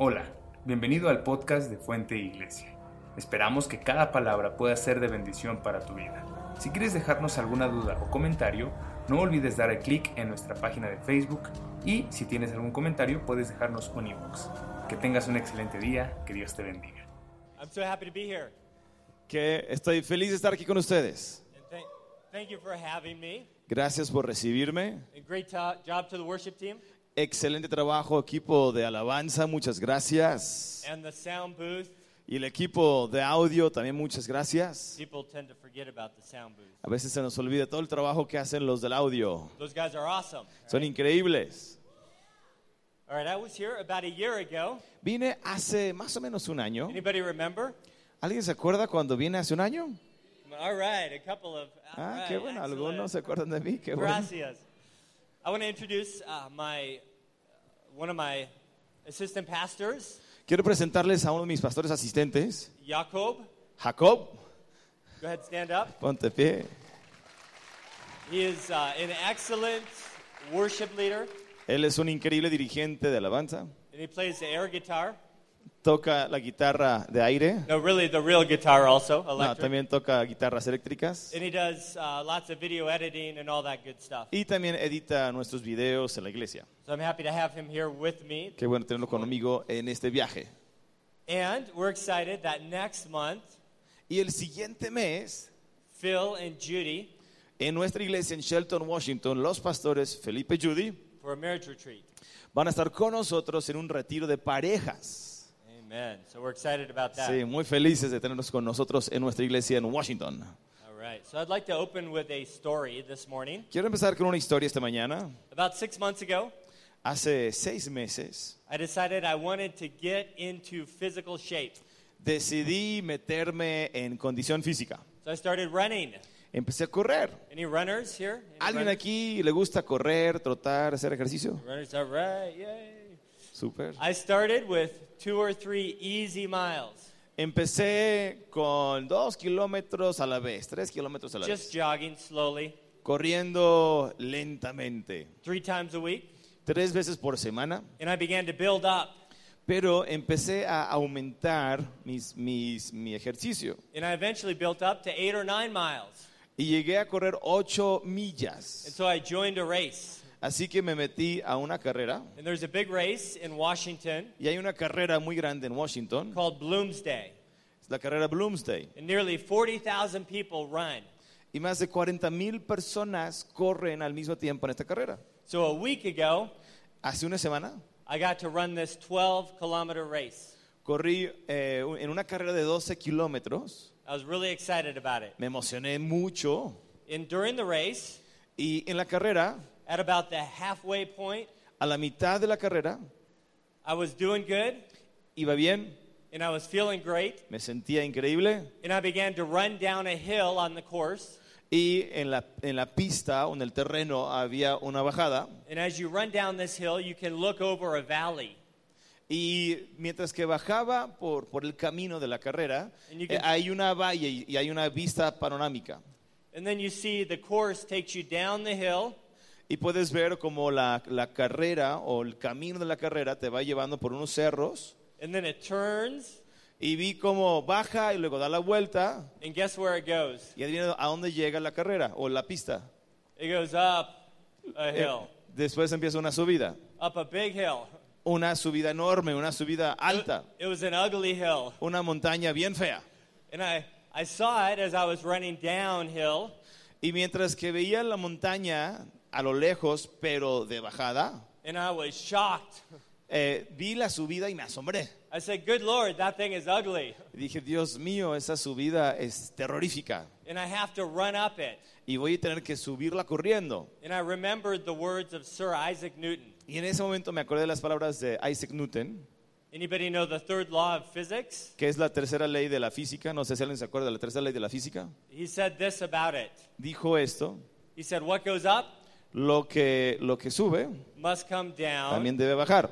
Hola, bienvenido al podcast de Fuente Iglesia. Esperamos que cada palabra pueda ser de bendición para tu vida. Si quieres dejarnos alguna duda o comentario, no olvides dar el clic en nuestra página de Facebook y si tienes algún comentario puedes dejarnos un inbox. Que tengas un excelente día, que Dios te bendiga. I'm so happy to be here. que estoy feliz de estar aquí con ustedes. And thank, thank you for having me. Gracias por recibirme. And great job to the worship team Excelente trabajo, equipo de alabanza, muchas gracias. and the sound booth. Y el equipo de audio también muchas gracias. People tend to forget about the sound booth. A veces se nos olvida todo el trabajo que hacen los del audio. Those guys are awesome. Son increíbles. All right, I was here about a year ago. Vine hace más o menos un año. Anybody remember? ¿Alguien se acuerda cuando vine hace un año? All right, a couple of. all Ah, right, qué bueno, excellent. algunos se acuerdan de mí, qué bueno. Gracias. I want to introduce uh, my one of my assistant pastors, Quiero presentarles a uno de mis pastores asistentes, Jacob. Jacob. Go ahead, stand up. Ponte pie. He is uh, an excellent worship leader, Él es un increíble dirigente de alabanza. and he plays the air guitar. Toca la guitarra de aire. No, really, the real guitar also, No, electric. también toca guitarras eléctricas. And he does uh, lots of video editing and all that good stuff. Y también edita nuestros videos en la iglesia. So I'm happy to have him here with me. Qué bueno tenerlo conmigo en este viaje. And we're excited that next month, Y el siguiente mes, Phil and Judy, en nuestra iglesia en Shelton, Washington, los pastores Felipe y Judy for a marriage retreat. van a estar con nosotros en un retiro de parejas. Amen. So we're excited about that. Sí, muy felices de tenerlos con nosotros en nuestra iglesia en Washington. All right. So I'd like to open with a story this morning. Quiero empezar con una historia esta mañana. About six months ago, Hace seis meses I decided I wanted to get into physical shape. decidí meterme en condición física. So I started running. Empecé a correr. Any runners here? Any ¿Alguien runners? aquí le gusta correr, trotar, hacer ejercicio? Runners, all right, yay. Súper. I started with two or three easy miles, Empecé con dos kilómetros a la vez, tres kilómetros a la just vez, jogging slowly, corriendo lentamente, three times a week. tres veces por semana. And I began to build up. Pero empecé a aumentar mis, mis, mi ejercicio And I eventually built up to eight or nine miles. y llegué a correr ocho And millas. so I joined a race. Así que me metí a una carrera And there's a big race in Washington y hay una carrera muy grande en Washington, called Bloomsday. es la carrera Bloomsday. And nearly 40,000 people run. Y más de 40 mil personas corren al mismo tiempo en esta carrera. So a week ago, Hace una semana I got to run this 12 kilometer race. corrí eh, un- en una carrera de 12 kilómetros. I was really excited about it. Me emocioné mucho. And during the race, Y en la carrera, at about the halfway point, a la mitad de la carrera, I was doing good iba bien, and I was feeling great. me sentía increíble. And I began to run down a hill on the course. Y en la, en la pista o en el terreno había una bajada. And as you run down this hill, you can look over a valley. Y mientras que bajaba por, por el camino de la carrera, eh, can- hay una valle y, y hay una vista panorámica. And then you see the course takes you down the hill, Y puedes ver como la, la carrera o el camino de la carrera te va llevando por unos cerros. and then it turns, Y vi cómo baja y luego da la vuelta. and guess where it goes? Y adivina a dónde llega la carrera o la pista. It goes up a Eh, hill, después empieza una subida. up a big hill. Una subida enorme, una subida alta. It was an ugly hill. Una montaña bien fea. And I, I saw it as I was running downhill, Y mientras que veía la montaña a lo lejos, pero de bajada, and I was shocked. eh, vi la subida y me asombré. I said, Good Lord, that thing is ugly. Dije, Dios mío, esa subida es terrorífica. And I have to run up it. Y voy a tener que subirla corriendo. And I remembered the words of Sir Isaac Newton. Y en ese momento me acordé de las palabras de Isaac Newton, Anybody know the third law of physics? es la tercera ley de la física. No sé si alguien se acuerda de la tercera ley de la física. He said this about it. Dijo esto, He said, What goes up lo que, lo que sube must come down. también debe bajar.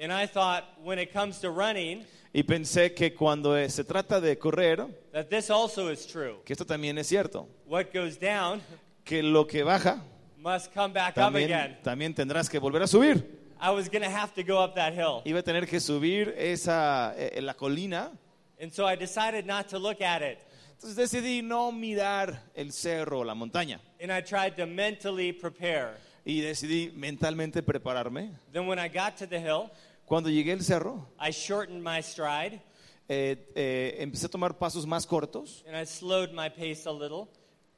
And I thought, when it comes to running, Y pensé que cuando eh, se trata de correr, that this also is true. que esto también es cierto, What goes down que lo que baja must come back up también, again. también tendrás que volver a subir. I was going to have to go up that hill. iba a tener que subir esa, eh, la colina. And so I decided not to look at it. Entonces decidí no mirar el cerro o la montaña. And I tried to mentally prepare. Y decidí mentalmente prepararme. Then when I got to the hill, Cuando llegué al cerro, I shortened my stride eh, eh, empecé a tomar pasos más cortos, and I slowed my pace a little.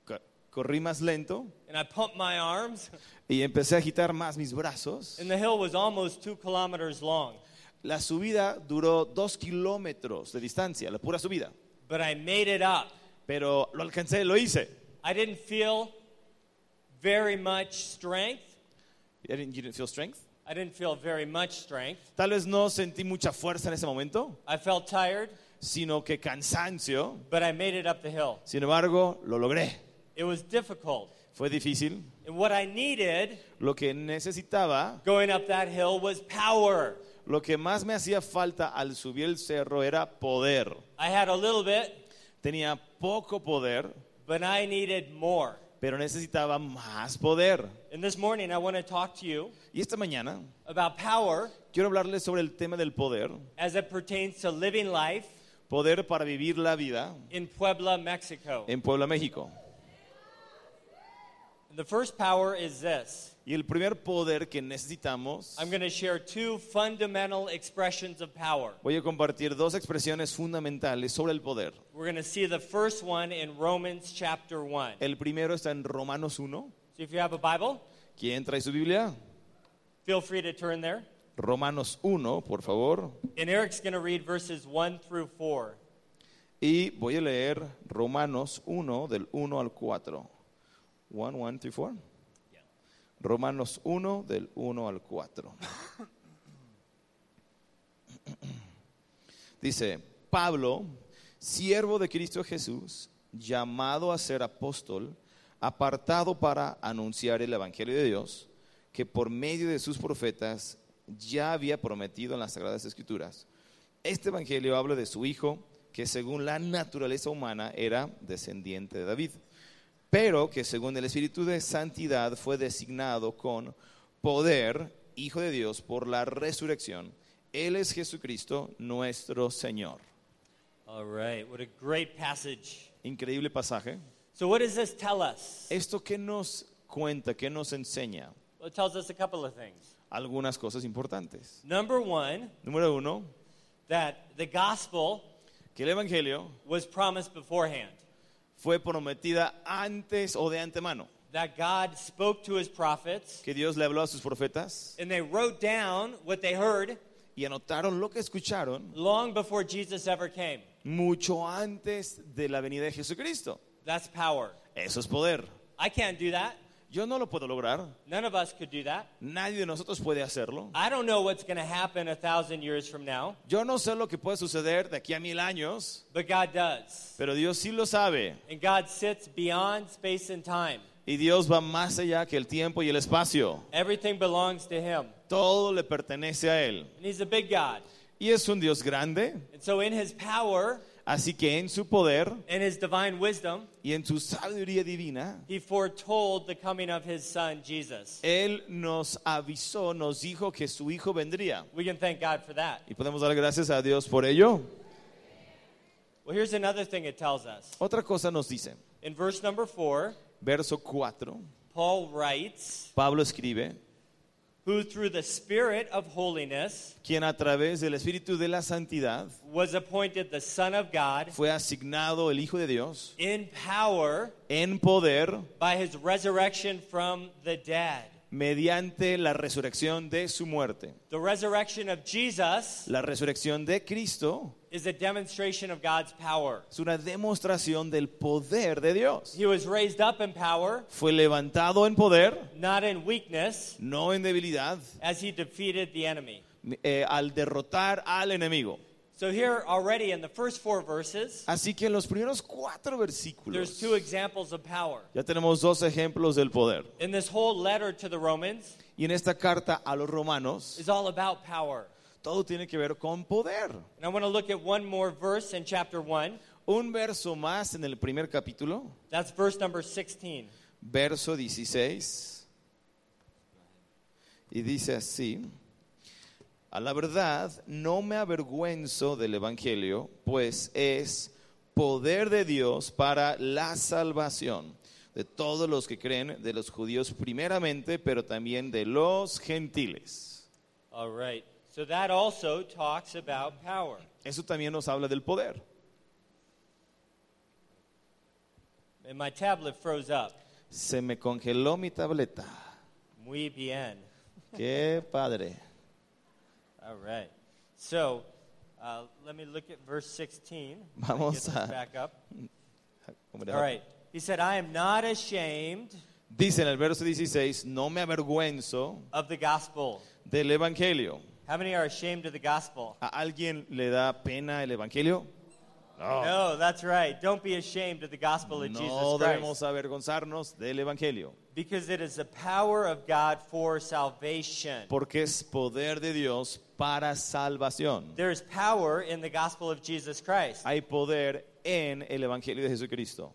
co- corrí más lento And I pumped my arms. y empecé a agitar más mis brazos. And the hill was almost two kilometers long. La subida duró dos kilómetros de distancia, la pura subida. But I made it up. Pero lo alcancé, lo hice. I didn't feel very much strength. You didn't, you didn't feel strength? I didn't feel very much strength. Tal vez no sentí mucha fuerza en ese momento, I felt tired, sino que cansancio. but I made it up the hill. Sin embargo, lo logré. It was difficult. Fue difícil. And what I needed Lo que necesitaba, going up that hill was power. Lo que más me hacía falta al subir el cerro era poder. I had a little bit, Tenía poco poder, but I needed more. pero necesitaba más poder. And this morning, I want to talk to you Y esta mañana about power quiero hablarles sobre el tema del poder. as it pertains to living life Poder para vivir la vida in Puebla, Mexico. en Puebla, México. The first power is this Y el primer poder que necesitamos, I'm going to share two fundamental expressions of power. voy a compartir dos expresiones fundamentales sobre el poder. We're going to see the first one in Romans chapter 1. El primero está en Romanos 1. So if you have a Bible, ¿Quién trae su Biblia? feel free to turn there. Romanos 1, por favor. And Eric's going to read verses 1 through 4. Y voy a leer Romanos 1 del 1 al 4. 1, 1, 3, 4. Romanos 1 del 1 al 4. Dice, Pablo, siervo de Cristo Jesús, llamado a ser apóstol, apartado para anunciar el Evangelio de Dios, que por medio de sus profetas ya había prometido en las Sagradas Escrituras. Este Evangelio habla de su Hijo, que según la naturaleza humana era descendiente de David, pero que según el Espíritu de Santidad fue designado con poder, Hijo de Dios, por la resurrección. Él es Jesucristo, nuestro Señor. All right, what a great passage. Increíble pasaje. So, what does this tell us? ¿Esto qué nos cuenta, qué nos enseña? Well, it tells us a couple of things. Algunas cosas importantes. Number one, Número uno, that the gospel que el Evangelio was promised beforehand, fue prometida antes o de antemano. that God spoke to his prophets, Que Dios le habló a sus profetas and they wrote down what they heard y anotaron lo que escucharon long before Jesus ever came. mucho antes de la venida de Jesucristo. That's power. Eso es poder. I can't do that. Yo no lo puedo lograr. None of us could do that. Nadie de nosotros puede hacerlo. I don't know what's going to happen a thousand years from now, Yo no sé lo que puede suceder de aquí a mil años, but God does. pero Dios sí lo sabe. And God sits beyond space and time. Y Dios va más allá que el tiempo y el espacio. Everything belongs to Him. Todo le pertenece a Él. And He's a big God. Y es un Dios grande, And so, in His power así que en su poder and His divine wisdom, y en su sabiduría divina, He foretold the coming of His Son, Jesus. Él nos avisó, nos dijo que su Hijo vendría. We can thank God for that. Y podemos dar gracias a Dios por ello. Well, here's another thing it tells us. Otra cosa nos dice, In verse number four, verso 4, Paul writes, Pablo escribe, Who through the Spirit of holiness quien a través del Espíritu de la Santidad was appointed the Son of God fue asignado el Hijo de Dios in power en poder by His resurrection from the dead. mediante la resurrección de su muerte. The resurrection of Jesus La resurrección de Cristo is a demonstration of God's power. es una demostración del poder de Dios. He was raised up in power, Fue levantado en poder, not in weakness, no en debilidad, as he defeated the enemy. eh, al derrotar al enemigo. So, here already in the first four verses, Así que en los primeros cuatro there's versículos two examples of power. ya tenemos dos ejemplos del poder. In this whole letter to the Romans Y en esta carta a los romanos, is all about power. Todo tiene que ver con poder. And I want to look at one more verse in chapter 1. Un verso más en el primer capítulo, That's verse number 16. verso 16. Y dice así, A la verdad, no me avergüenzo del Evangelio, pues es poder de Dios para la salvación de todos los que creen, de los judíos primeramente, pero también de los gentiles. All right. So that also talks about power. Eso también nos habla del poder. And my tablet froze up. Se me congeló mi tableta. Muy bien. Qué padre. All right. So uh, let me look at verse 16. Vamos a- back up. ¿Cómo le All right. He said, I am not ashamed Dice en el verso 16, no me avergüenzo of the gospel. del Evangelio. How many are ashamed of the gospel? ¿A alguien le da pena el Evangelio? No, that's right. Don't be ashamed of the gospel of No Jesus debemos Christ. avergonzarnos del Evangelio, Because it is the power of God for salvation. porque es poder de Dios para salvación. There is power in the gospel of Jesus Christ. Hay poder en el Evangelio de Jesucristo.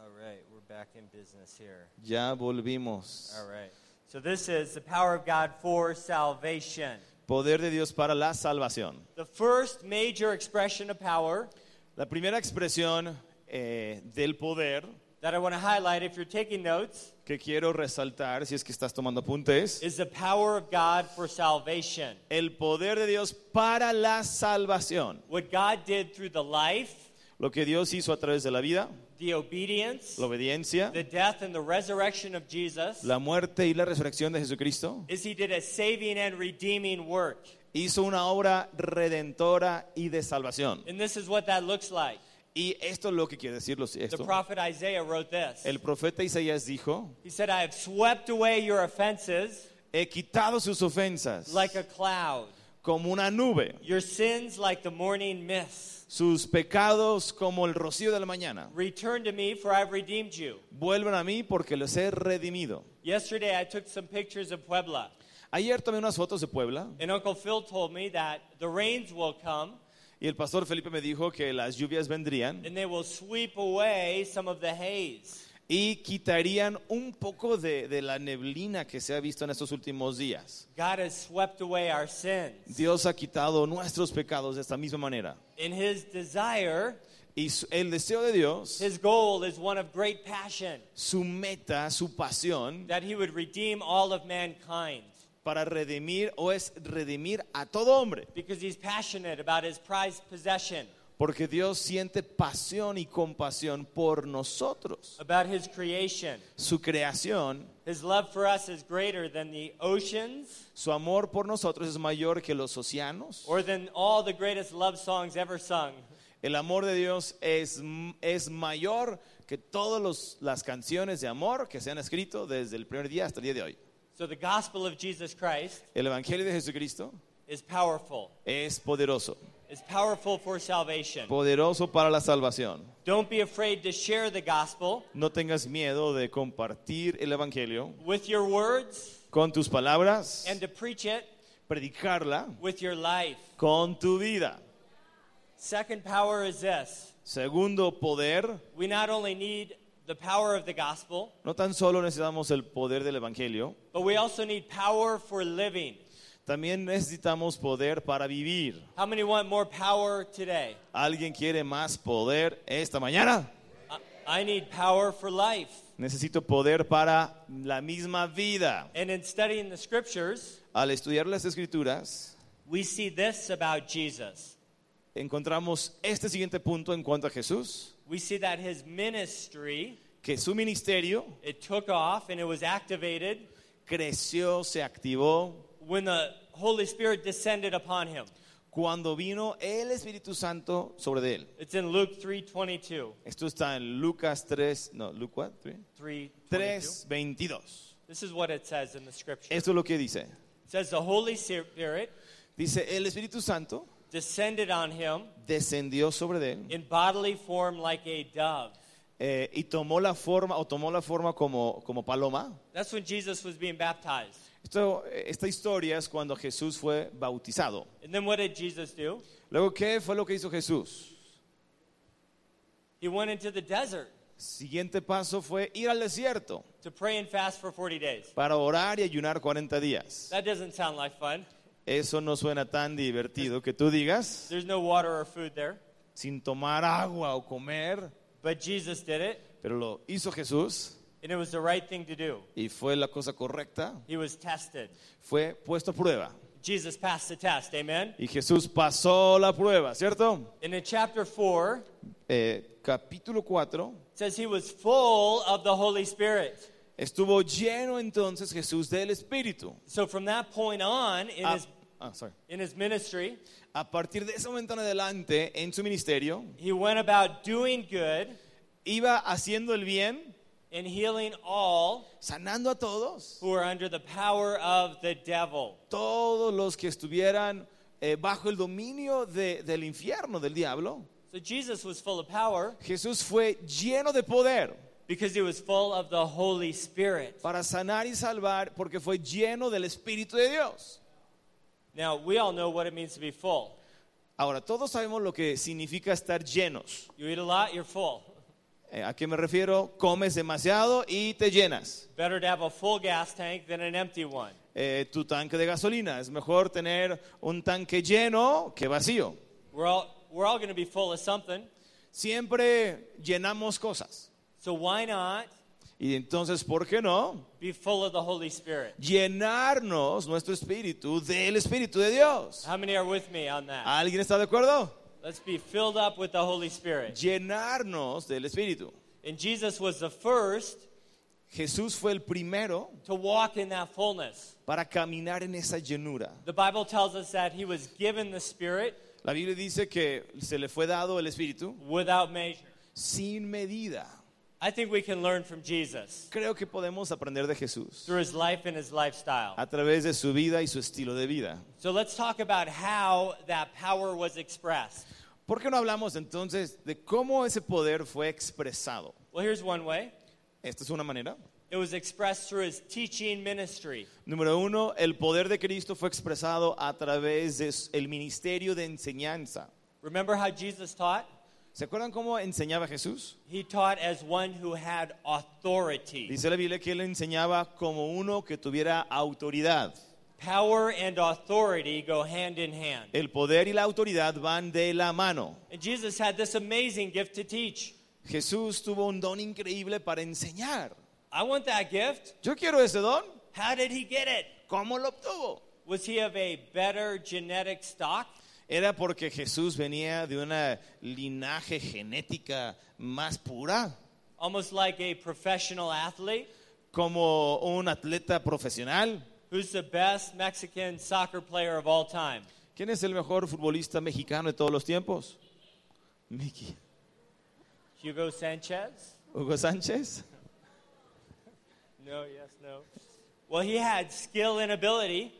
All right, we're back in business here. Ya volvimos. All right. So this is the power of God for salvation. Poder de Dios para la salvación. The first major expression of power La primera expresión eh, del poder that I want to highlight if you're taking notes que quiero resaltar, si es que estás tomando apuntes, is the power of God for salvation. el poder de Dios para la salvación. What God did through the life, Lo que Dios hizo a través de la vida, the obedience, la obediencia, the death, and the resurrection of Jesus la muerte y la resurrección de Jesucristo, is He did a saving and redeeming work. hizo una obra redentora y de salvación. And this is what that looks like. Y esto es lo que quiere decir los- The esto. prophet Isaiah wrote this. El profeta Isaías dijo, He said, I have swept away your offenses he quitado sus ofensas like a cloud, como una nube, your sins like the morning mist. sus pecados como el rocío de la mañana. Return to me, for I've redeemed you. Vuelven a mí porque los he redimido. Yesterday, I took some pictures of Puebla, Ayer tomé unas fotos de Puebla and Uncle Phil told me that the rains will come y el pastor Felipe me dijo que las lluvias vendrían and they will sweep away some of the haze. Y quitarían un poco de, de la neblina que se ha visto en estos últimos días. God has swept away our sins. Dios ha quitado nuestros pecados de esta misma manera. In His desire, Y su- el deseo de Dios, His goal is one of great passion su meta, su pasión that He would redeem all of mankind para redimir o es redimir a todo hombre. because He's passionate about His prized possession, Porque Dios siente pasión y compasión por nosotros. about His creation. Su creación, His love for us is greater than the oceans su amor por nosotros es mayor que los océanos. or than all the greatest love songs ever sung. El amor de Dios es, es mayor que todas las canciones de amor que se han escrito desde el primer día hasta el día de hoy. So the gospel of Jesus Christ El Evangelio de Jesucristo is powerful. es poderoso, It's powerful for salvation. poderoso para la salvación. Don't be afraid to share the gospel No tengas miedo de compartir el Evangelio with your words con tus palabras, and to preach it predicarla with your life. con tu vida. Second power is this. Segundo poder, We not only need the power of the gospel, no tan solo necesitamos el poder del Evangelio, but we also need power for living. También necesitamos poder para vivir. How many want more power today? ¿Alguien quiere más poder esta mañana? I- I need power for life. Necesito poder para la misma vida. And in studying the scriptures, Al estudiar las escrituras, we see this about Jesus. encontramos este siguiente punto en cuanto a Jesús, We see that his ministry, que su ministerio it took off and it was activated creció, se activó when the Holy Spirit descended upon him. cuando vino el Espíritu Santo sobre de él. It's in Luke 3:22. Esto está en Lucas 3, no, Lucas 3:22. 3, 22. This is what it says in the scripture. Esto es lo que dice. It says the Holy Spirit Dice, el Espíritu Santo descended on him descendió sobre de él in bodily form like a dove. eh, y tomó la forma, o tomó la forma como, como paloma. That's when Jesus was being baptized. Esto, eh, esta historia es cuando Jesús fue bautizado. And then what did Jesus do? Luego, ¿qué fue lo que hizo Jesús? He went into the desert Siguiente paso fue ir al desierto to pray and fast for 40 days. para orar y ayunar 40 días. That doesn't sound like fun. Eso no suena tan divertido que tú digas, There's no water or food there. sin tomar agua o comer, But Jesus did it, pero lo hizo Jesús and it was the right thing to do. y fue la cosa correcta, He was tested. fue puesto a prueba. Jesus passed the test. Amen. Y Jesús pasó la prueba, ¿cierto? And in chapter 4, Eh, capítulo 4, it says he was full of the Holy Spirit. estuvo lleno entonces Jesús del Espíritu. So from that point on in A, his ah, sorry. in his ministry, A partir de ese momento en adelante, en su ministerio, he went about doing good iba haciendo el bien, and healing all sanando a todos, who are under the power of the devil. todos los que estuvieran eh, bajo el dominio de- del infierno, del diablo. So Jesus was full of power Jesús fue lleno de poder because he was full of the Holy Spirit. para sanar y salvar porque fue lleno del Espíritu de Dios. Now, we all know what it means to be full. Ahora, todos sabemos lo que significa estar llenos. You eat a lot, you're full. Eh, ¿A qué me refiero? Comes demasiado y te llenas. Better to have a full gas tank than an empty one. Eh, tu tanque de gasolina. Es mejor tener un tanque lleno que vacío. We're all, we're all going to be full of something. Siempre llenamos cosas. So why not Y entonces, ¿por qué no? be full of the Holy Spirit? Llenarnos nuestro espíritu del Espíritu de Dios. How many are with me on that? ¿Alguien está de acuerdo? Let's be filled up with the Holy Spirit. Llenarnos del Espíritu. And Jesus was the first Jesús fue el primero to walk in that fullness. para caminar en esa llenura. The Bible tells us that he was given the Spirit La Biblia dice que se le fue dado el Espíritu without measure. sin medida. I think we can learn from Jesus Creo que podemos aprender de Jesús through his life and his lifestyle. a través de su vida y su estilo de vida. So let's talk about how that power was expressed. ¿Por qué no hablamos entonces de cómo ese poder fue expresado? Well, here's one way Esta es una manera. it was expressed through his teaching ministry. Número uno, el poder de Cristo fue expresado a través del ministerio de enseñanza. Remember how Jesus taught? ¿Se acuerdan cómo enseñaba Jesús? He taught as one who had authority. Dice la Biblia que él enseñaba como uno que tuviera autoridad. Power and authority go hand in hand. El poder y la autoridad van de la mano. And Jesus had this amazing gift to teach. Jesús tuvo un don increíble para enseñar. I want that gift. Yo quiero ese don. How did he get it? ¿Cómo lo obtuvo? Was he of a better genetic stock? Era porque Jesús venía de una linaje genética más pura, Almost like a professional athlete? como un atleta profesional. Who's the best Mexican soccer player of all time? ¿Quién es el mejor futbolista mexicano de todos los tiempos? Mickey. Hugo Sanchez? Hugo Sánchez. No, yes, no. Well, he had skill and ability,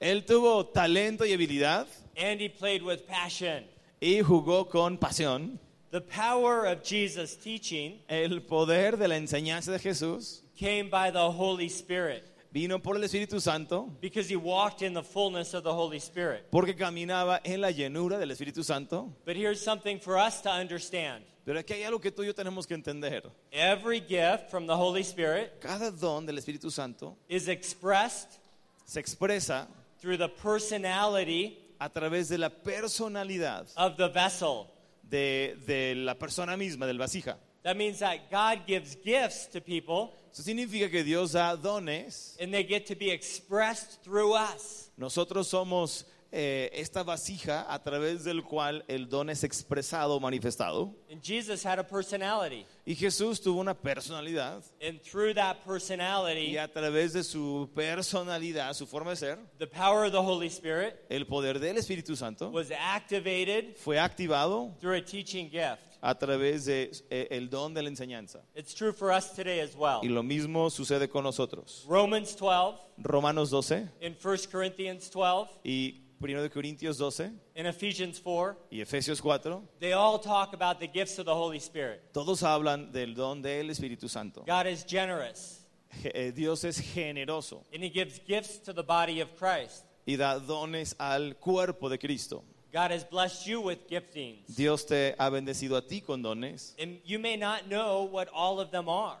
Él tuvo talento y habilidad and he played with passion. y jugó con pasión. The power of Jesus' teaching El poder de la enseñanza de Jesús came by the Holy Spirit vino por el Espíritu Santo because he walked in the fullness of the Holy Spirit. porque caminaba en la llenura del Espíritu Santo. But here's something for us to understand Pero aquí hay algo que tú y yo tenemos que entender. every gift from the Holy Spirit Cada don del Espíritu Santo is expressed se expresa through the personality a través de la personalidad of the vessel. de, de la persona misma, del vasija. That means that God gives gifts to people Eso significa que Dios da dones. and they get to be expressed through us. Nosotros somos eh, esta vasija a través del cual el don es expresado, manifestado. And Jesus had a personality. Y Jesús tuvo una personalidad. And through that Y personality, a través de su personalidad, su forma de ser, the power of the Holy Spirit el poder del Espíritu Santo was activated fue activado through a teaching gift. a través de eh, el don de la enseñanza. It's true for us today as well. Y lo mismo sucede con nosotros. Romans 12, Romanos 12 in 1 Corinthians 12, y 1 de Corintios 12 in Ephesians 4, y Efesios 4, they all talk about the gifts of the Holy Spirit. todos hablan del don del Espíritu Santo. God is generous, Je- eh, Dios es generoso and He gives gifts to the body of Christ. y da dones al cuerpo de Cristo. God has blessed you with giftings. Dios te ha bendecido a ti con dones. And you may not know what all of them are.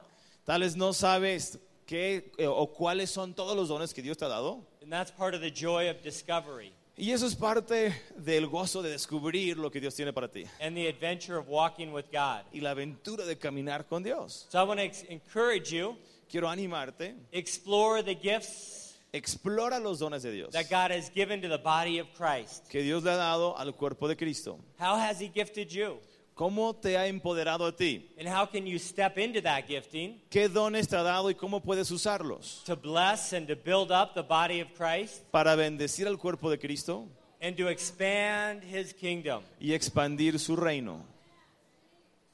Tal vez no sabes qué eh, o cuáles son todos los dones que Dios te ha dado. And that's part of the joy of discovery Y eso es parte del gozo de descubrir lo que Dios tiene para ti. and the adventure of walking with God. Y la aventura de caminar con Dios. So I want to encourage you Quiero animarte. explore the gifts Explora los dones de Dios. that God has given to the body of Christ. Que Dios le ha dado al cuerpo de Cristo. How has He gifted you? ¿Cómo te ha empoderado a ti? And how can you step into that gifting ¿Qué dones te ha dado y cómo puedes usarlos? to bless and to build up the body of Christ Para bendecir al cuerpo de Cristo and to expand His kingdom? y expandir su reino.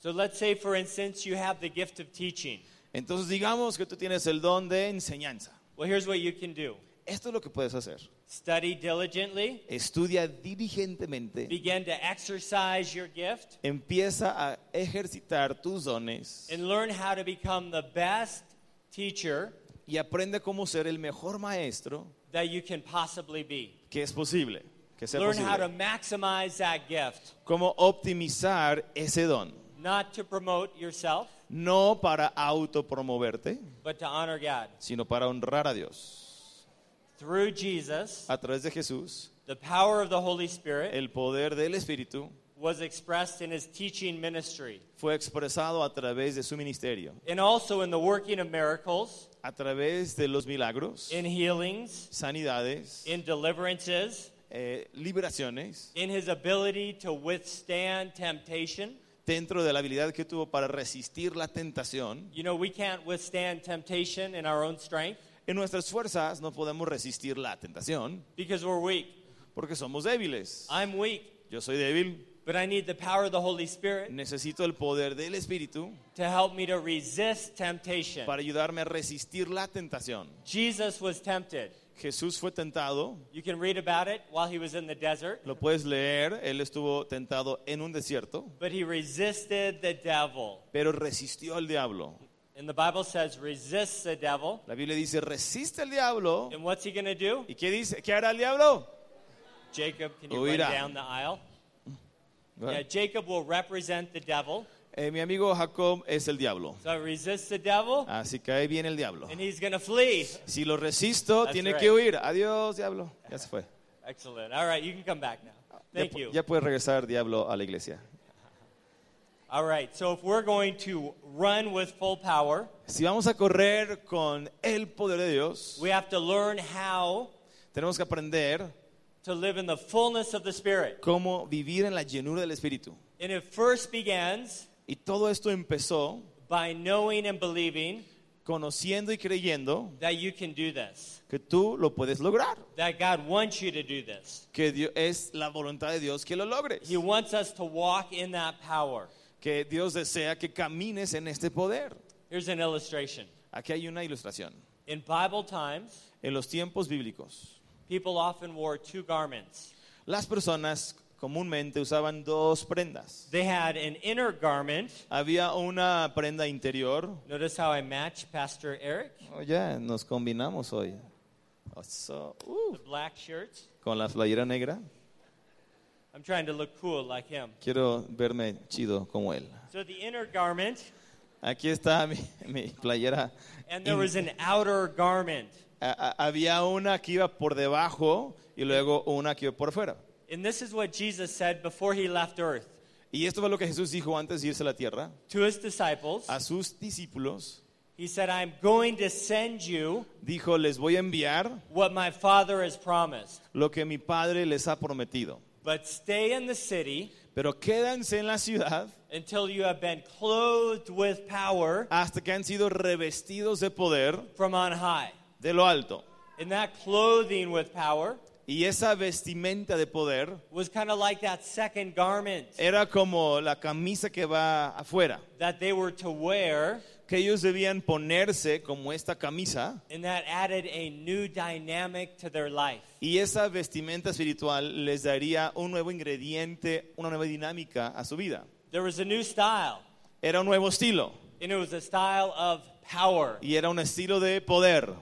So let's say, for instance, you have the gift of teaching. Entonces digamos que tú tienes el don de enseñanza. Well, here's what you can do Esto es lo que puedes hacer. study diligently, Estudia diligentemente. begin to exercise your gift, Empieza a ejercitar tus dones and learn how to become the best teacher y aprende cómo ser el mejor maestro that you can possibly be. que es posible, que sea Learn how to posible. maximize that gift, Cómo optimizar ese don, not to promote yourself, no para autopromoverte, but to honor God. sino para honrar a Dios. Through Jesus, A través de Jesús, the power of the Holy Spirit el poder del Espíritu was expressed in his teaching ministry fue expresado a través de su ministerio, and also in the working of miracles, a través de los milagros, in healings, sanidades, in deliverances, eh, liberaciones, in his ability to withstand temptation. dentro de la habilidad que tuvo para resistir la tentación. You know, we can't withstand temptation in our own strength En nuestras fuerzas no podemos resistir la tentación because we're weak. porque somos débiles. I'm weak, Yo soy débil, but I need the power of the Holy Spirit necesito el poder del Espíritu to help me to resist temptation. para ayudarme a resistir la tentación. Jesus was tempted. Jesús fue tentado, You can read about it while he was in the desert, lo puedes leer, él estuvo tentado en un desierto, but he resisted the devil. pero resistió al diablo. And the Bible says, resist the devil. La Biblia dice, resiste al diablo. And what's he going to do? ¿Y qué dice? ¿Qué hará el diablo? Jacob, can you Huirá. run down the aisle? Yeah, Jacob will represent the devil. Eh, mi amigo Jacob es el diablo. So resist the devil, Así que ahí viene el diablo. and he's going to flee. Si lo resisto, That's tiene right. que huir. Adiós, diablo. Ya se fue. Excellent. All right, you can come back now. Ya, Thank pu- you. ya puede regresar diablo a la iglesia. All right, so if we're going to run with full power, Si vamos a correr con el poder de Dios, we have to learn how tenemos que aprender to live in the fullness of the Spirit. cómo vivir en la llenura del Espíritu. And it first begins Y todo esto empezó by knowing and believing conociendo y creyendo that you can do this, que tú lo puedes lograr, that God wants you to do this. que Dios, es la voluntad de Dios que lo logres, He wants us to walk in that power. Que Dios desea que camines en este poder. Here's an illustration. Aquí hay una ilustración. In Bible times, En los tiempos bíblicos, people often wore two garments. las personas comúnmente usaban dos prendas. They had an inner garment. Había una prenda interior. Notice how I match Pastor Eric, Oye, nos combinamos hoy. Eso, uh, the black shirts. con la playera negra. I'm trying to look cool like him. Quiero verme chido como él. So the inner garment, Aquí está mi, mi playera. and there was an outer garment. A- a- había una que iba por debajo y luego una que iba por fuera. And this is what Jesus said before he left earth Y esto fue lo que Jesús dijo antes de irse a la tierra to his disciples. a sus discípulos. He said, I'm going to send you Dijo, les voy a enviar what my Father has promised. lo que mi Padre les ha prometido. But stay in the city Pero quédense en la ciudad until you have been clothed with power hasta que han sido revestidos de poder from on high. de lo alto. And that clothing with power Y esa vestimenta de poder was kind of like that second garment era como la camisa que va afuera, that they were to wear, que ellos debían ponerse como esta camisa and that added a new dynamic to their life. y esa vestimenta espiritual les daría un nuevo ingrediente, una nueva dinámica a su vida. There was a new style, Era un nuevo estilo and it was a style of power. y era un estilo de poder.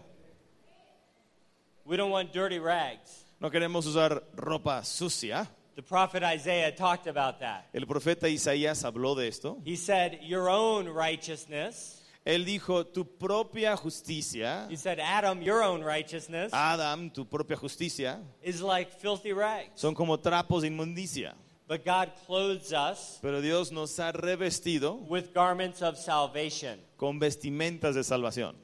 We don't want dirty rags. No queremos usar ropa sucia, The prophet Isaiah talked about that. El profeta Isaías habló de esto. He said, Your own righteousness. Él dijo, tu propia justicia, He said, Adam, your own righteousness Adam, tu propia justicia, is like filthy rags. son como trapos de inmundicia. But God clothes us Pero Dios nos ha revestido with garments of salvation. con vestimentas de salvación.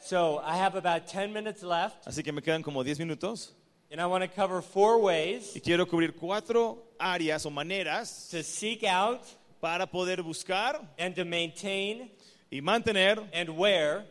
So I have about 10 minutes left, Así que me quedan como 10 minutos and I want to cover four ways y quiero cubrir cuatro áreas o maneras to seek out para poder buscar and to maintain y mantener and wear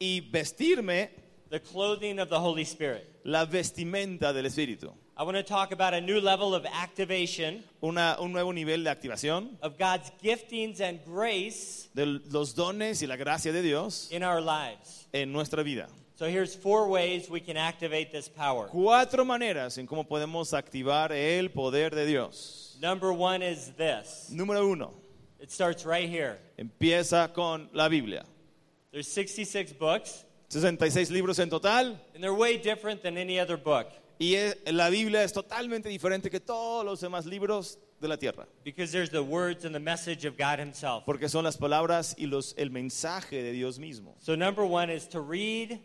y vestirme the clothing of the Holy Spirit. la vestimenta del Espíritu. I want to talk about a new level of activation Una- un nuevo nivel de activación of God's giftings and grace de los dones y la gracia de Dios in our lives. en nuestra vida. So here's four ways we can activate this power. Cuatro maneras en cómo podemos activar el poder de Dios. Number one is this. Número uno, It starts right here. empieza con la Biblia. There's 66 books, 66 libros en total and they're way different than any other book y es- la Biblia es totalmente diferente que todos los demás libros de la tierra, because there's the words and the message of God Himself. porque son las palabras y los, el mensaje de Dios mismo. So number one is to read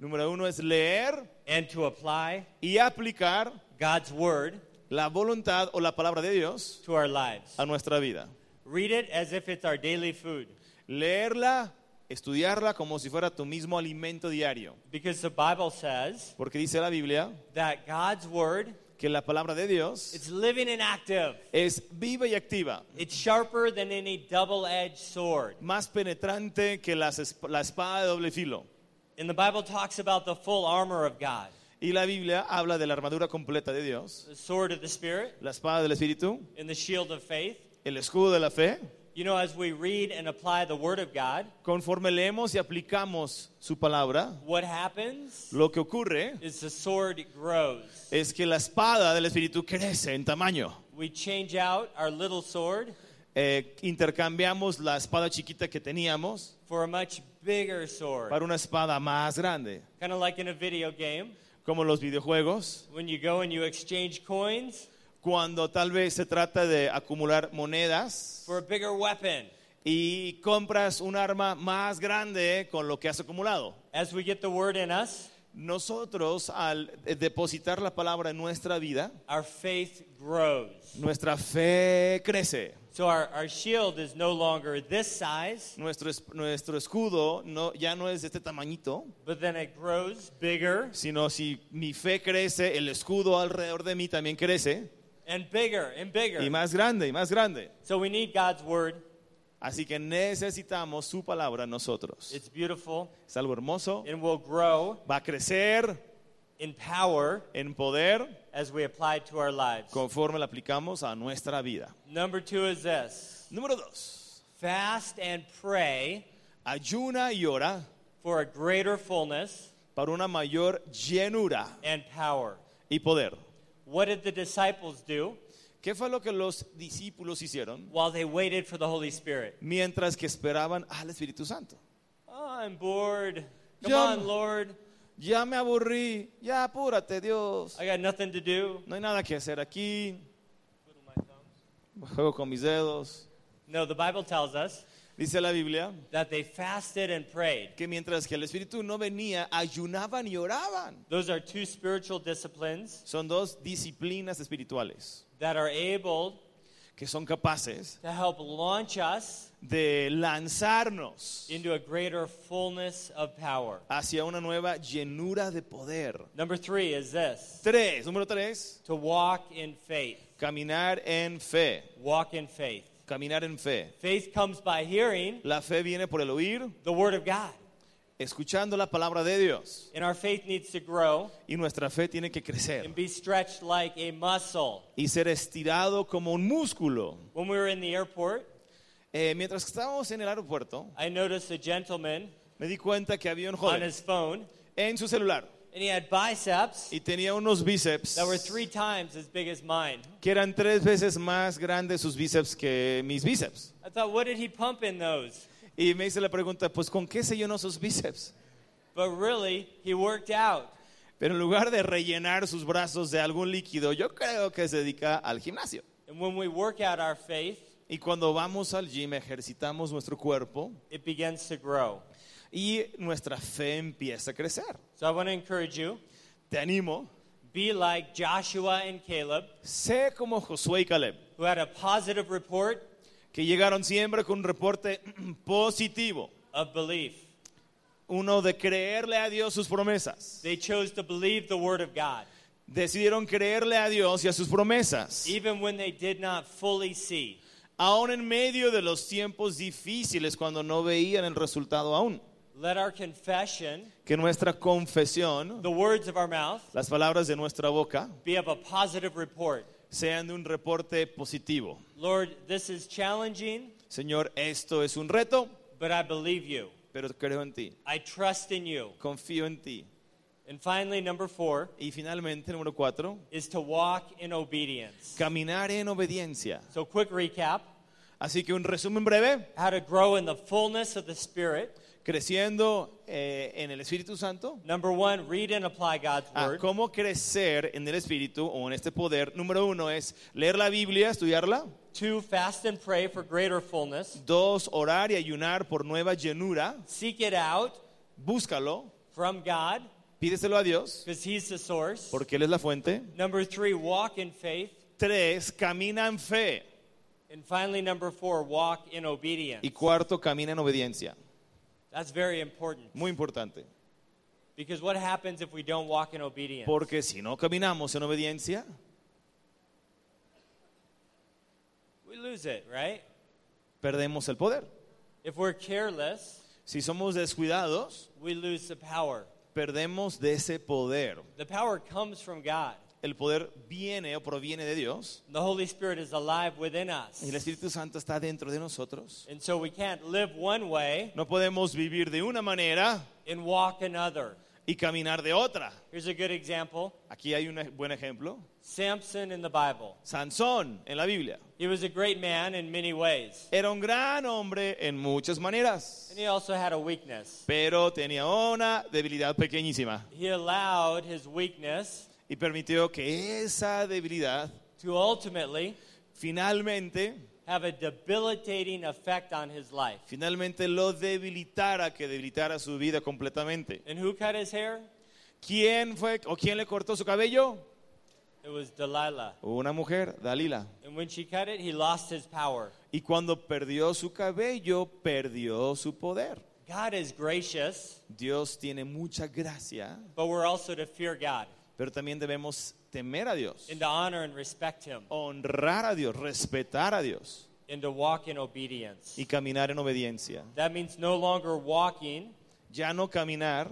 Número uno es leer and to apply y aplicar God's word la voluntad o la palabra de Dios to our lives. a nuestra vida. Read it as if it's our daily food Leerla, estudiarla como si fuera tu mismo alimento diario, because the Bible says porque dice la Biblia that God's word que la palabra de Dios it's living and active. es viva y activa, It's sharper than any double-edged sword. más penetrante que la espada de doble filo. And the Bible talks about the full armor of God. Y la Biblia habla de la armadura completa de Dios, The sword of the Spirit la espada del Espíritu, and the shield of faith. El escudo de la fe. You know, as we read and apply the Word of God, Conforme leemos y aplicamos su palabra, what happens lo que ocurre is the sword grows. es que la espada del Espíritu crece en tamaño. We change out our little sword Eh, intercambiamos la espada chiquita que teníamos for a much bigger sword. para una espada más grande, Kind of like in a video game como los videojuegos, when you go and you exchange coins cuando tal vez se trata de acumular monedas for a bigger weapon. y compras un arma más grande con lo que has acumulado. As we get the Word in us, Nosotros al depositar la palabra en nuestra vida, our faith grows. nuestra fe crece. So our, our shield is no longer this size, Nuestro, es- nuestro escudo no, ya no es de este tamañito, but then it grows bigger sino si mi fe crece, el escudo alrededor de mí también crece, and bigger and bigger. y más grande, y más grande. So we need God's Word. Así que necesitamos su palabra nosotros. It's beautiful Es algo hermoso, and will grow va a crecer in power en poder as we apply it to our lives. conforme la aplicamos a nuestra vida. Number two is this Número dos, fast and pray ayuna y ora for a greater fullness para una mayor llenura and power. y poder. What did the disciples do ¿Qué fue lo que los discípulos hicieron while they waited for the Holy Spirit? mientras que esperaban al Espíritu Santo? Oh, I'm bored. Come Ya on, Lord. Ya me aburrí, ya apúrate Dios. I got nothing to do. No hay nada que hacer aquí, juego con mis dedos. No, the Bible tells us Dice la Biblia that they fasted and prayed. que mientras que el Espíritu no venía, ayunaban y oraban. Those are two spiritual disciplines Son dos disciplinas espirituales that are able que son capaces to help launch us de lanzarnos into a greater fullness of power. hacia una nueva llenura de poder. Number three is this Tres, número tres, to walk in faith. caminar en fe. Walk in faith. Caminar en fe. Faith comes by hearing La fe viene por el oír, the Word of God. escuchando la palabra de Dios. And our faith needs to grow Y nuestra fe tiene que crecer and be stretched like a muscle. y ser estirado como un músculo. When we were in the airport, Eh, mientras estábamos en el aeropuerto, I noticed a gentleman me di cuenta que había un on joven his phone, en su celular and he had biceps y tenía unos bíceps that were three times as big as mine. que eran tres veces más grandes sus bíceps que mis bíceps. I thought, what did he pump in those? Y me hice la pregunta, pues ¿con qué se llenó sus bíceps? But really, he worked out. Pero en lugar de rellenar sus brazos de algún líquido, yo creo que se dedica al gimnasio. And when we work out our faith, Y cuando vamos al gym, ejercitamos nuestro cuerpo it begins to grow. Y nuestra fe empieza a crecer. So I want to encourage you Te animo, be like Joshua and Caleb, sé como Josué y Caleb, who had a positive report que llegaron siempre con un reporte positivo, of belief. uno de creerle a Dios sus promesas. They chose to believe the word of God, Decidieron creerle a Dios y a sus promesas, even when they did not fully see. aún en medio de los tiempos difíciles cuando no veían el resultado aún. Let our confession, Que nuestra confesión, the words of our mouth, las palabras de nuestra boca, be of a positive report. sean de un reporte positivo. Lord, this is challenging, Señor, esto es un reto, but I believe you. pero creo en ti, I trust in you. confío en ti. And finally, number four Y finalmente, número cuatro, is to walk in obedience. caminar en obediencia. So, quick recap Así que un resumen breve, how to grow in the fullness of the Spirit. Creciendo eh, en el Espíritu Santo. Number one, read and apply God's Ah, word. ¿Cómo crecer en el Espíritu o en este poder? Número uno es leer la Biblia, estudiarla. Two, fast and pray for greater fullness. Dos, orar y ayunar por nueva llenura. Seek it out Búscalo, from God pídeselo a Dios, because He's the source. porque Él es la fuente. Number three, walk in faith. Tres, camina en fe. And finally, number four, walk in obedience. Y cuarto, camina en obediencia. That's very important Muy importante. because what happens if we don't walk in obedience? Porque si no caminamos en obediencia, We lose it, right? perdemos el poder. If we're careless, Si somos descuidados, we lose the power. perdemos de ese poder. The power comes from God. El poder viene o proviene de Dios. The Holy Spirit is alive within us. Y el Espíritu Santo está dentro de nosotros. And so we can't live one way No podemos vivir de una manera and walk another. y caminar de otra. Here's a good example Aquí hay un buen ejemplo. Samson in the Bible. Sansón en la Biblia. He was a great man in many ways, Era un gran hombre en muchas maneras, and he also had a weakness. pero tenía una debilidad pequeñísima He allowed his weakness y permitió que esa debilidad to ultimately finalmente, have a debilitating effect on his life. finalmente lo debilitara, que debilitara su vida completamente. And who cut his hair? ¿Quién fue o quién le cortó su cabello? It was Delilah. Una mujer, Dalila. And when she cut it, he lost his power. Y cuando perdió su cabello, perdió su poder. God is gracious, Dios tiene mucha gracia, but we're also to fear God pero también debemos temer a Dios, and to honor and respect him honrar a Dios, respetar a Dios and to walk in obedience. y caminar en obediencia. That means no longer walking Ya no caminar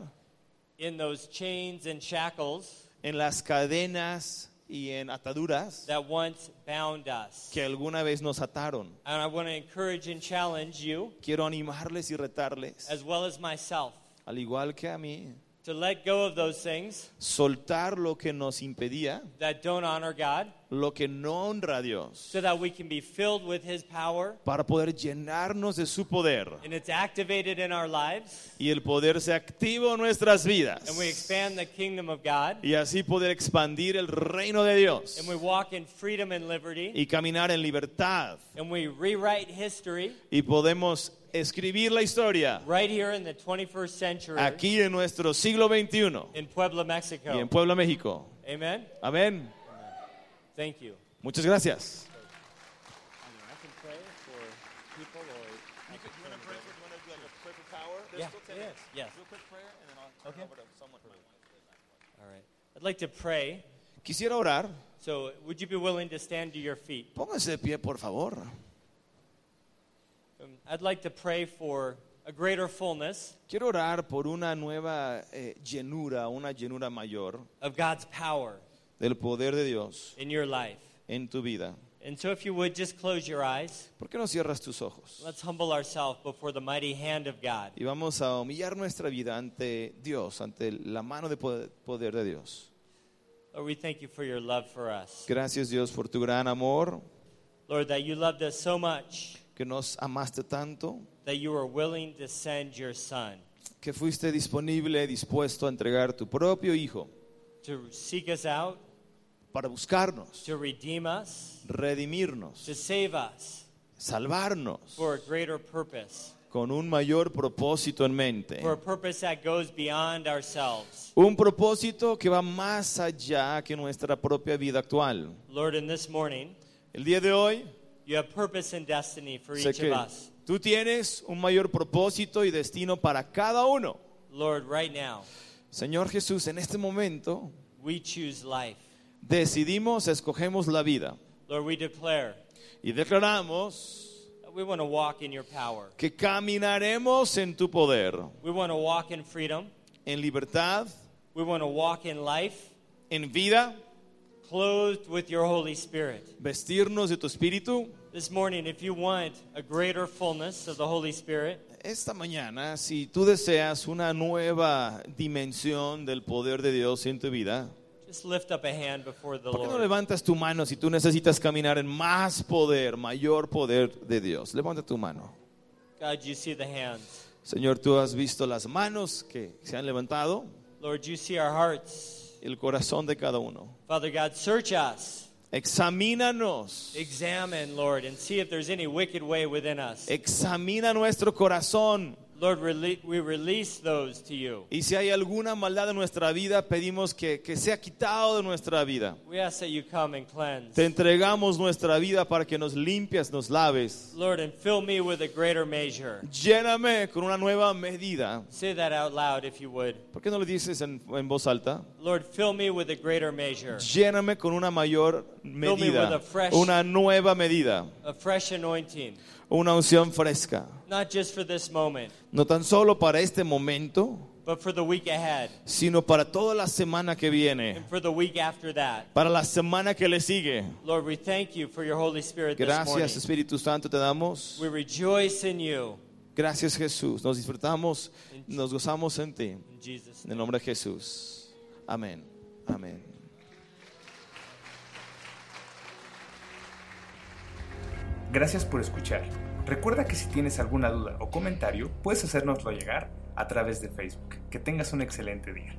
in those chains and shackles en las cadenas y en ataduras that once bound us. que alguna vez nos ataron. And I want to encourage and challenge you, Quiero animarles y retarles, as well as myself, al igual que a mí, to let go of those things soltar lo que nos impedía, that don't honor God lo que no honra a Dios, so that we can be filled with His power para poder llenarnos de su poder. and it's activated in our lives y el poder se activa en nuestras vidas. and we expand the kingdom of God y así poder expandir el reino de Dios. and we walk in freedom and liberty y caminar en libertad. and we rewrite history y podemos escribir la historia right here in the 21st century aquí en nuestro siglo XXI in Puebla, Mexico. y en Puebla, México. Amen. Amén. Thank you. Muchas gracias. I'd like to pray. Quisiera orar. So, would you be willing to stand to your feet? Póngase de pie, por favor. Um, I'd like to pray for a greater fullness Quiero orar por una nueva eh, llenura, una llenura mayor of God's power del poder de Dios in your life. en tu vida. And so, if you would just close your eyes, ¿Por qué no cierras tus ojos? let's humble ourselves before the mighty hand of God. Y vamos a humillar nuestra vida ante Dios, ante la mano de poder poder de Dios. Lord, we thank you for your love for us. Gracias Dios por tu gran amor, Lord, that you loved us so much que nos amaste tanto, that you were willing to send your son. que fuiste disponible, dispuesto a entregar tu propio Hijo to seek us out, para buscarnos, to redeem us, redimirnos, to save us salvarnos for a greater purpose, con un mayor propósito en mente. for a purpose that goes beyond ourselves. Un propósito que va más allá que nuestra propia vida actual. Lord, in this morning, El día de hoy you have purpose and destiny for sé each que of us. tú tienes un mayor propósito y destino para cada uno. Lord, right now, Señor Jesús, en este momento we choose life. decidimos, escogemos la vida Lord, we declare y declaramos that we want to walk in your power. que caminaremos en tu poder, We want to walk in freedom. en libertad, We want to walk in life, en vida, clothed with your Holy Spirit. vestirnos de tu espíritu. This morning, if you want a greater fullness of the Holy Spirit, Esta mañana, si tú deseas una nueva dimensión del poder de Dios en tu vida, just lift up a hand before the ¿por qué no Lord. levantas tu mano si tú necesitas caminar en más poder, mayor poder de Dios? Levanta tu mano. God, you see the hands. Señor, tú has visto las manos que se han levantado, Lord, you see our hearts. el corazón de cada uno. Father God, search us. Examínanos. Examine, Lord, and see if there's any wicked way within us. Examina nuestro corazón. Lord, we release those to you. Y si hay alguna maldad en nuestra vida, pedimos que, que sea quitado de nuestra vida. We ask that you come and cleanse. Te entregamos nuestra vida para que nos limpies, nos laves. Lord, and fill me with a greater measure. Lléname con una nueva medida. Say that out loud if you would. ¿Por qué no lo dices en, en voz alta? Lord, fill me with a greater measure. Lléname con una mayor with a medida, fresh- una nueva medida, A fresh anointing. una unción fresca. Not just for this moment, No tan solo para este momento, but for the week ahead sino para toda la semana que viene, and for the week after that. para la semana que le sigue. Lord, we thank you for your Holy Spirit this morning. Gracias Espíritu Santo te damos. We rejoice in you. Gracias Jesús. Nos disfrutamos, nos gozamos en ti. In Jesus' En el nombre de Jesús. Amén. Amén. Gracias por escuchar. Recuerda que si tienes alguna duda o comentario, puedes hacérnoslo llegar a través de Facebook. Que tengas un excelente día.